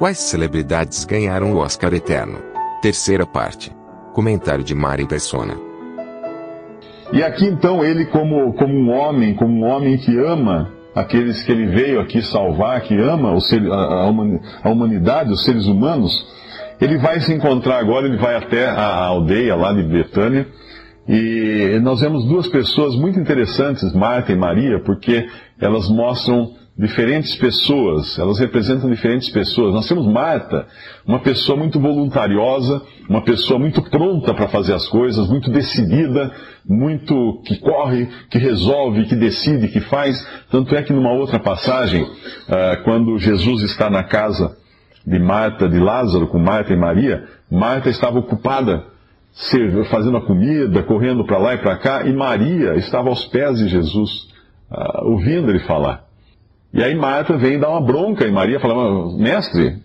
Quais celebridades ganharam o Oscar Eterno? Terceira parte. Comentário de Mari Persona. E aqui então ele como, como um homem, como um homem que ama aqueles que ele veio aqui salvar, que ama a, a humanidade, os seres humanos, ele vai se encontrar agora, ele vai até a aldeia lá de Betânia, e nós vemos duas pessoas muito interessantes, Marta e Maria, porque elas mostram diferentes pessoas, elas representam diferentes pessoas. Nós temos Marta, uma pessoa muito voluntariosa, uma pessoa muito pronta para fazer as coisas, muito decidida, muito que corre, que resolve, que decide, que faz. Tanto é que numa outra passagem, ah, quando Jesus está na casa de Marta, de Lázaro, com Marta e Maria, Marta estava ocupada fazendo a comida, correndo para lá e para cá, e Maria estava aos pés de Jesus, ah, ouvindo ele falar. E aí Marta vem dar uma bronca e Maria fala, mestre,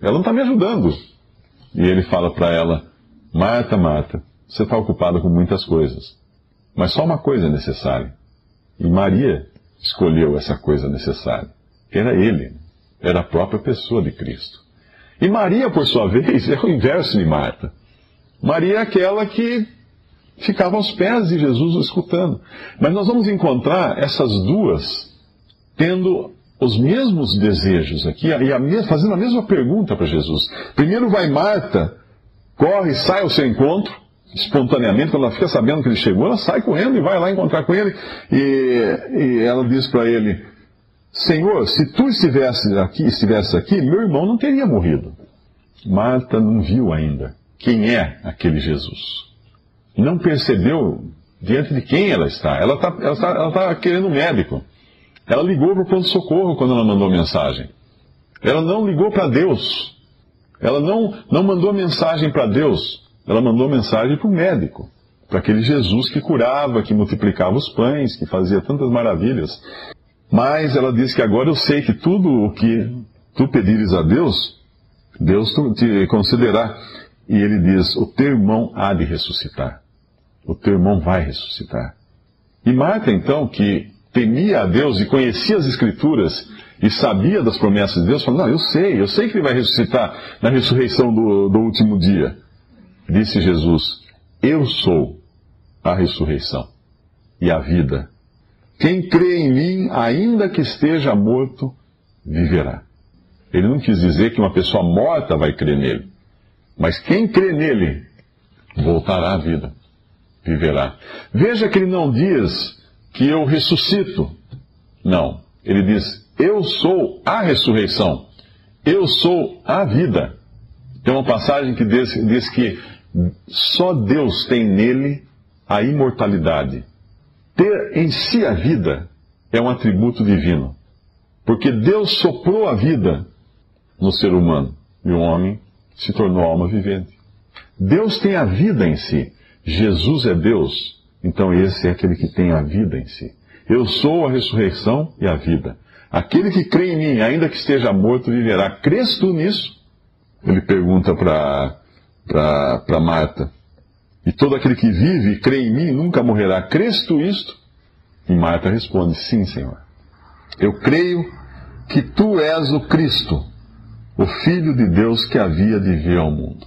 ela não está me ajudando. E ele fala para ela, Marta, Marta, você está ocupada com muitas coisas, mas só uma coisa é necessária. E Maria escolheu essa coisa necessária, que era ele, era a própria pessoa de Cristo. E Maria, por sua vez, é o inverso de Marta. Maria é aquela que ficava aos pés de Jesus escutando. Mas nós vamos encontrar essas duas tendo os mesmos desejos aqui, e a, fazendo a mesma pergunta para Jesus. Primeiro vai Marta, corre, sai ao seu encontro, espontaneamente, quando ela fica sabendo que ele chegou, ela sai correndo e vai lá encontrar com ele, e, e ela diz para ele, Senhor, se tu estivesse aqui, estivesse aqui, meu irmão não teria morrido. Marta não viu ainda quem é aquele Jesus. Não percebeu diante de quem ela está. Ela está ela tá, ela tá querendo um médico. Ela ligou para o pronto-socorro quando ela mandou mensagem. Ela não ligou para Deus. Ela não, não mandou mensagem para Deus. Ela mandou mensagem para o médico. Para aquele Jesus que curava, que multiplicava os pães, que fazia tantas maravilhas. Mas ela diz que agora eu sei que tudo o que tu pedires a Deus, Deus te concederá. E ele diz: O teu irmão há de ressuscitar. O teu irmão vai ressuscitar. E Marta, então, que temia a Deus e conhecia as Escrituras e sabia das promessas de Deus, falou: Não, eu sei, eu sei que ele vai ressuscitar na ressurreição do, do último dia. Disse Jesus: Eu sou a ressurreição e a vida. Quem crê em mim, ainda que esteja morto, viverá. Ele não quis dizer que uma pessoa morta vai crer nele, mas quem crê nele voltará à vida, viverá. Veja que ele não diz que eu ressuscito. Não. Ele diz: Eu sou a ressurreição. Eu sou a vida. Tem uma passagem que diz, diz que só Deus tem nele a imortalidade. Ter em si a vida é um atributo divino. Porque Deus soprou a vida no ser humano e o homem se tornou alma vivente. Deus tem a vida em si. Jesus é Deus. Então esse é aquele que tem a vida em si. Eu sou a ressurreição e a vida. Aquele que crê em mim, ainda que esteja morto, viverá. Crês tu nisso? Ele pergunta para Marta. E todo aquele que vive e crê em mim nunca morrerá. Crês tu isto? E Marta responde: Sim, Senhor. Eu creio que tu és o Cristo, o Filho de Deus que havia de vir ao mundo.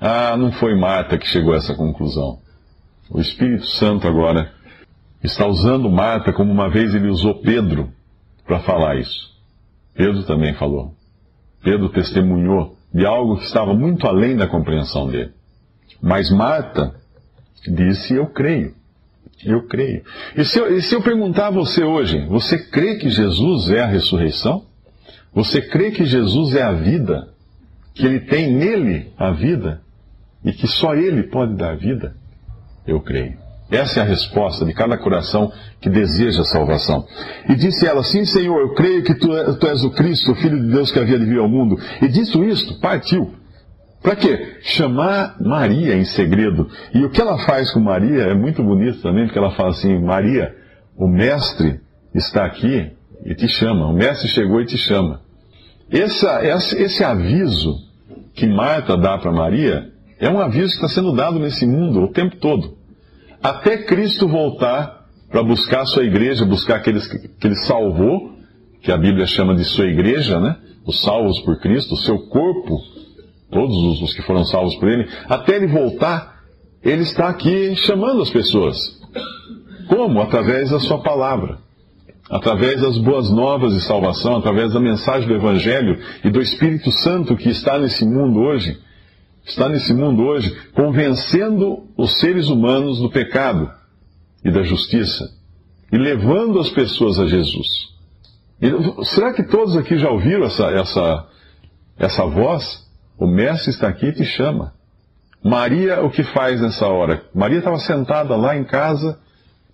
Ah, não foi Marta que chegou a essa conclusão. O Espírito Santo agora está usando Marta como uma vez ele usou Pedro para falar isso. Pedro também falou. Pedro testemunhou de algo que estava muito além da compreensão dele. Mas Marta disse: Eu creio. Eu creio. E se eu, e se eu perguntar a você hoje, você crê que Jesus é a ressurreição? Você crê que Jesus é a vida? Que ele tem nele a vida? E que só ele pode dar vida? Eu creio. Essa é a resposta de cada coração que deseja a salvação. E disse ela: Sim, Senhor, eu creio que tu, é, tu és o Cristo, o Filho de Deus que havia de vir ao mundo. E dito isto, partiu. Para quê? Chamar Maria em segredo. E o que ela faz com Maria é muito bonito também, porque ela fala assim: Maria, o Mestre está aqui e te chama. O Mestre chegou e te chama. Essa, esse aviso que Marta dá para Maria é um aviso que está sendo dado nesse mundo o tempo todo. Até Cristo voltar para buscar a sua igreja, buscar aqueles que ele salvou, que a Bíblia chama de sua igreja, né? Os salvos por Cristo, o seu corpo, todos os que foram salvos por ele, até ele voltar, ele está aqui chamando as pessoas. Como? Através da sua palavra. Através das boas novas de salvação, através da mensagem do Evangelho e do Espírito Santo que está nesse mundo hoje está nesse mundo hoje convencendo os seres humanos do pecado e da justiça e levando as pessoas a Jesus. E, será que todos aqui já ouviram essa, essa, essa voz? O Mestre está aqui e te chama. Maria, o que faz nessa hora? Maria estava sentada lá em casa,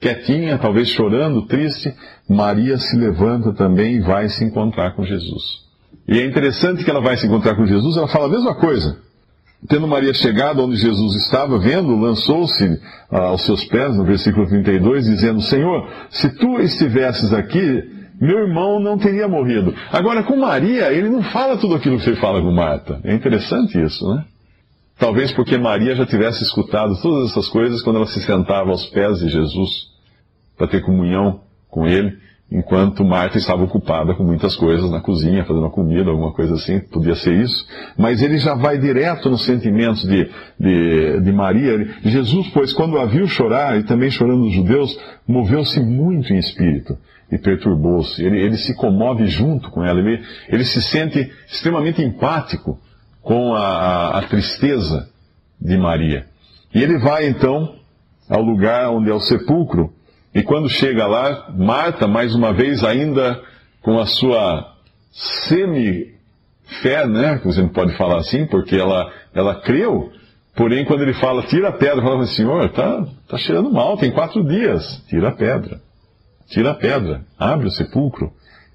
quietinha, talvez chorando, triste. Maria se levanta também e vai se encontrar com Jesus. E é interessante que ela vai se encontrar com Jesus, ela fala a mesma coisa. Tendo Maria chegado onde Jesus estava, vendo, lançou-se ah, aos seus pés, no versículo 32, dizendo: Senhor, se tu estivesses aqui, meu irmão não teria morrido. Agora, com Maria, ele não fala tudo aquilo que você fala com Marta. É interessante isso, né? Talvez porque Maria já tivesse escutado todas essas coisas quando ela se sentava aos pés de Jesus para ter comunhão com ele enquanto Marta estava ocupada com muitas coisas na cozinha, fazendo a comida, alguma coisa assim, podia ser isso. Mas ele já vai direto nos sentimentos de, de, de Maria. Jesus, pois, quando a viu chorar, e também chorando os judeus, moveu-se muito em espírito e perturbou-se. Ele, ele, se comove junto com ela, ele, ele se sente extremamente empático com a, a, a tristeza de Maria. E ele vai então ao lugar onde é o sepulcro, e quando chega lá, Marta, mais uma vez, ainda com a sua semi-fé, né? Você não pode falar assim, porque ela, ela creu. Porém, quando ele fala, tira a pedra, fala, Senhor, tá, tá cheirando mal, tem quatro dias. Tira a pedra. Tira a pedra. Abre o sepulcro.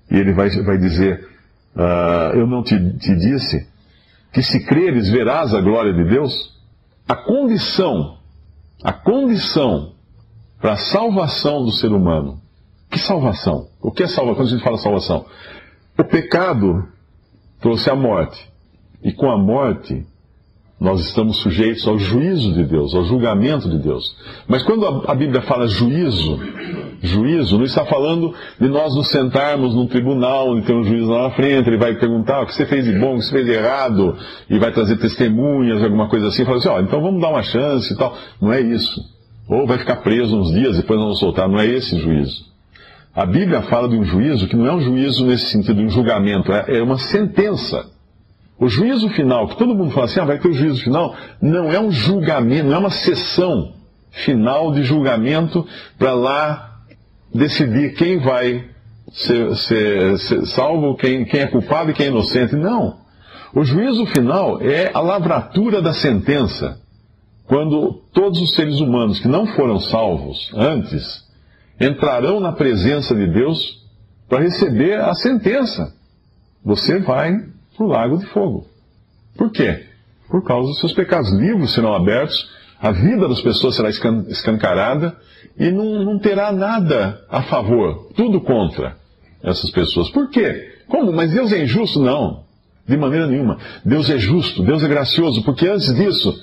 E ele vai, vai dizer, uh, eu não te, te disse que se creres verás a glória de Deus? A condição, a condição para a salvação do ser humano. Que salvação? O que é salvação? Quando a gente fala salvação? O pecado trouxe a morte. E com a morte, nós estamos sujeitos ao juízo de Deus, ao julgamento de Deus. Mas quando a Bíblia fala juízo, juízo, não está falando de nós nos sentarmos num tribunal, onde tem um juiz lá na frente, ele vai perguntar o que você fez de bom, o que você fez de errado, e vai trazer testemunhas, alguma coisa assim, e fala assim, ó, oh, então vamos dar uma chance e tal. Não é isso. Ou vai ficar preso uns dias, depois não soltar. Não é esse juízo. A Bíblia fala de um juízo que não é um juízo nesse sentido, um julgamento, é, é uma sentença. O juízo final, que todo mundo fala assim, ah, vai ter o juízo final, não é um julgamento, não é uma sessão final de julgamento para lá decidir quem vai ser, ser, ser salvo, quem, quem é culpado e quem é inocente. Não. O juízo final é a lavratura da sentença quando todos os seres humanos que não foram salvos antes entrarão na presença de Deus para receber a sentença. Você vai para o lago de fogo. Por quê? Por causa dos seus pecados. Livros serão abertos, a vida das pessoas será escancarada e não, não terá nada a favor, tudo contra essas pessoas. Por quê? Como? Mas Deus é injusto? Não, de maneira nenhuma. Deus é justo, Deus é gracioso, porque antes disso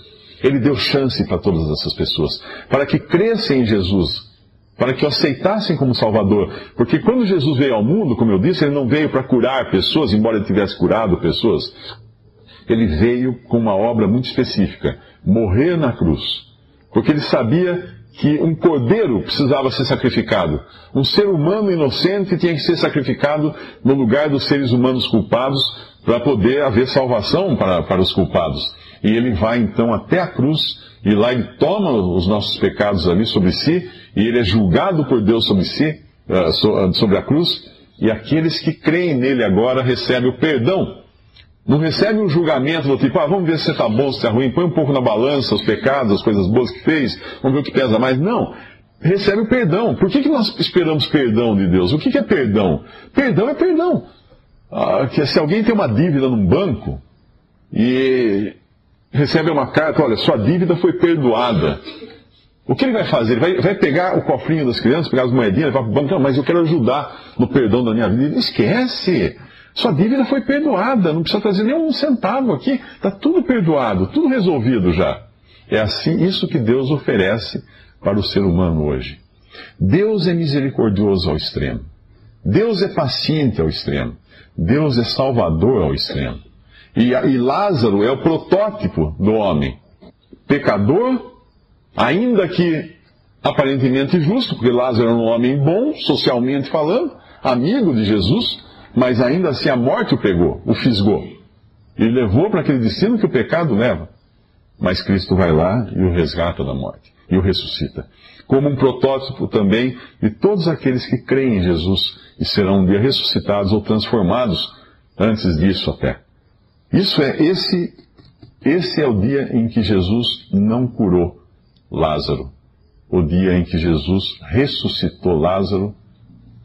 ele deu chance para todas essas pessoas, para que crescem em Jesus, para que o aceitassem como Salvador. Porque quando Jesus veio ao mundo, como eu disse, ele não veio para curar pessoas, embora ele tivesse curado pessoas. Ele veio com uma obra muito específica: morrer na cruz. Porque ele sabia que um cordeiro precisava ser sacrificado. Um ser humano inocente tinha que ser sacrificado no lugar dos seres humanos culpados para poder haver salvação para, para os culpados. E ele vai então até a cruz, e lá ele toma os nossos pecados ali sobre si, e ele é julgado por Deus sobre si, eh, sobre a cruz, e aqueles que creem nele agora recebem o perdão Não recebe um julgamento do tipo, ah, vamos ver se você está bom, se está ruim, põe um pouco na balança os pecados, as coisas boas que fez, vamos ver o que pesa mais. Não. Recebe o perdão. Por que, que nós esperamos perdão de Deus? O que, que é perdão? Perdão é perdão. Ah, que se alguém tem uma dívida num banco e recebe uma carta, olha, sua dívida foi perdoada. O que ele vai fazer? Ele vai, vai pegar o cofrinho das crianças, pegar as moedinhas, vai para o banco, mas eu quero ajudar no perdão da minha vida. Esquece! Sua dívida foi perdoada, não precisa trazer nenhum centavo aqui, está tudo perdoado, tudo resolvido já. É assim, isso que Deus oferece para o ser humano hoje. Deus é misericordioso ao extremo. Deus é paciente ao extremo. Deus é salvador ao extremo. E, e Lázaro é o protótipo do homem. Pecador, ainda que aparentemente justo, porque Lázaro era um homem bom, socialmente falando, amigo de Jesus, mas ainda assim a morte o pegou, o fisgou. E levou para aquele destino que o pecado leva. Mas Cristo vai lá e o resgata da morte, e o ressuscita. Como um protótipo também de todos aqueles que creem em Jesus e serão um dia ressuscitados ou transformados antes disso até. Isso é esse esse é o dia em que Jesus não curou Lázaro. O dia em que Jesus ressuscitou Lázaro,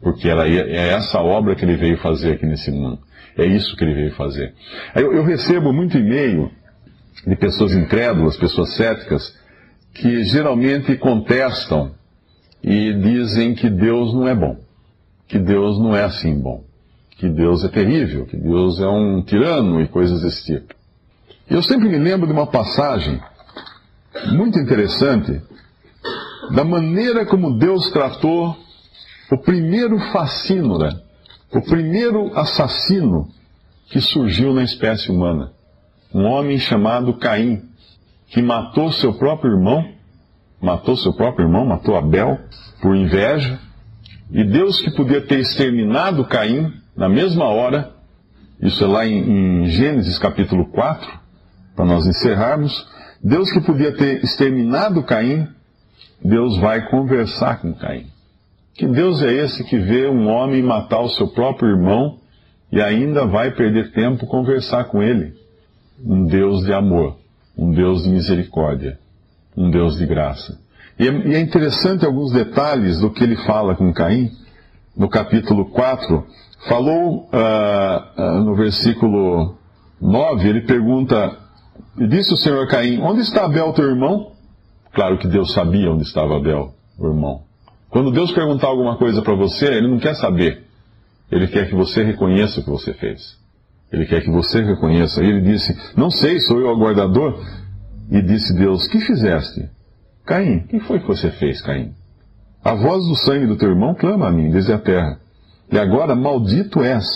porque era, é essa obra que ele veio fazer aqui nesse mundo. É isso que ele veio fazer. Eu, eu recebo muito e-mail de pessoas incrédulas, pessoas céticas, que geralmente contestam e dizem que Deus não é bom, que Deus não é assim bom que Deus é terrível, que Deus é um tirano e coisas desse tipo. Eu sempre me lembro de uma passagem muito interessante da maneira como Deus tratou o primeiro fascínora, né? o primeiro assassino que surgiu na espécie humana. Um homem chamado Caim, que matou seu próprio irmão, matou seu próprio irmão, matou Abel por inveja, e Deus que podia ter exterminado Caim, na mesma hora, isso é lá em, em Gênesis capítulo 4, para nós encerrarmos, Deus que podia ter exterminado Caim, Deus vai conversar com Caim. Que Deus é esse que vê um homem matar o seu próprio irmão e ainda vai perder tempo conversar com ele? Um Deus de amor, um Deus de misericórdia, um Deus de graça. E é, é interessante alguns detalhes do que ele fala com Caim, no capítulo 4, falou uh, uh, no versículo 9, ele pergunta, e disse o Senhor Caim, onde está Abel, teu irmão? Claro que Deus sabia onde estava Abel, o irmão. Quando Deus perguntar alguma coisa para você, ele não quer saber. Ele quer que você reconheça o que você fez. Ele quer que você reconheça. E ele disse, não sei, sou eu o guardador. E disse Deus, que fizeste? Caim, o que foi que você fez, Caim? A voz do sangue do teu irmão clama a mim desde a terra. E agora, maldito és,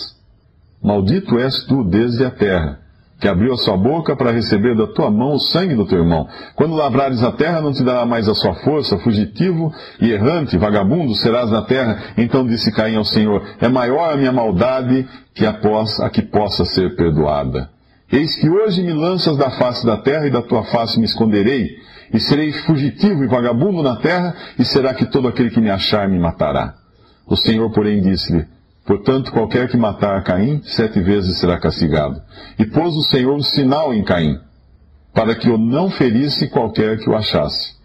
maldito és tu desde a terra, que abriu a sua boca para receber da tua mão o sangue do teu irmão. Quando lavrares a terra, não te dará mais a sua força, fugitivo e errante, vagabundo serás na terra. Então disse Caim ao Senhor: É maior a minha maldade que a, que possa ser perdoada. Eis que hoje me lanças da face da terra e da tua face me esconderei, e serei fugitivo e vagabundo na terra, e será que todo aquele que me achar me matará. O Senhor, porém, disse-lhe: Portanto, qualquer que matar Caim, sete vezes será castigado. E pôs o Senhor um sinal em Caim, para que o não ferisse qualquer que o achasse.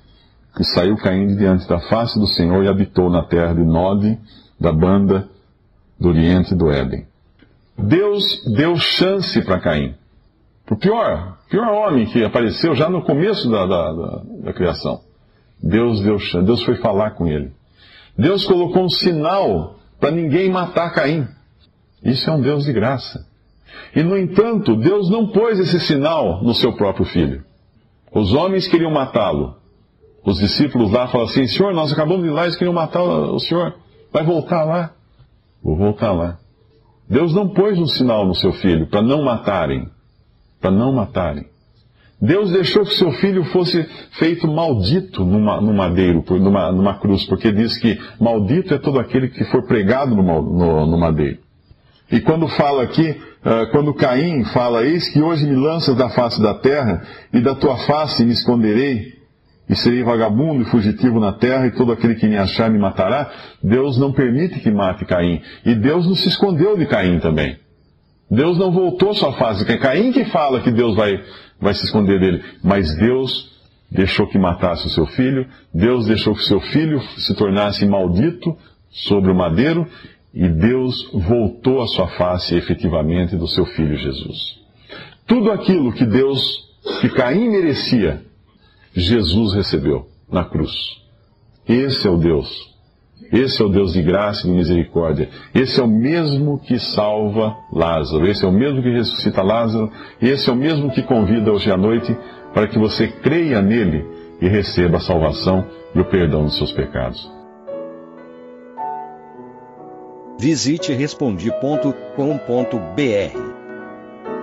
E saiu Caim diante da face do Senhor e habitou na terra de Nod, da banda do Oriente do Éden. Deus deu chance para Caim. O pior, pior homem que apareceu já no começo da, da, da, da criação. Deus deu chance, Deus foi falar com ele. Deus colocou um sinal para ninguém matar Caim. Isso é um Deus de graça. E, no entanto, Deus não pôs esse sinal no seu próprio filho. Os homens queriam matá-lo. Os discípulos lá falaram assim: Senhor, nós acabamos de ir lá, eles queriam matar o Senhor. Vai voltar lá. Vou voltar lá. Deus não pôs um sinal no seu filho para não matarem. Para não matarem. Deus deixou que seu filho fosse feito maldito numa, madeiro, numa, numa cruz, porque diz que maldito é todo aquele que for pregado no, no, no madeiro. E quando fala aqui, uh, quando Caim fala, eis que hoje me lanças da face da terra, e da tua face me esconderei, e serei vagabundo e fugitivo na terra, e todo aquele que me achar me matará, Deus não permite que mate Caim. E Deus não se escondeu de Caim também. Deus não voltou sua face. É Caim que fala que Deus vai, vai se esconder dele. Mas Deus deixou que matasse o seu filho, Deus deixou que o seu filho se tornasse maldito sobre o madeiro, e Deus voltou a sua face efetivamente do seu filho Jesus. Tudo aquilo que Deus, que Caim merecia, Jesus recebeu na cruz. Esse é o Deus. Esse é o Deus de graça e de misericórdia. Esse é o mesmo que salva Lázaro. Esse é o mesmo que ressuscita Lázaro. Esse é o mesmo que convida hoje à noite para que você creia nele e receba a salvação e o perdão dos seus pecados. Visite respondi.com.br.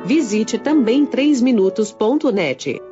Visite também 3minutos.net.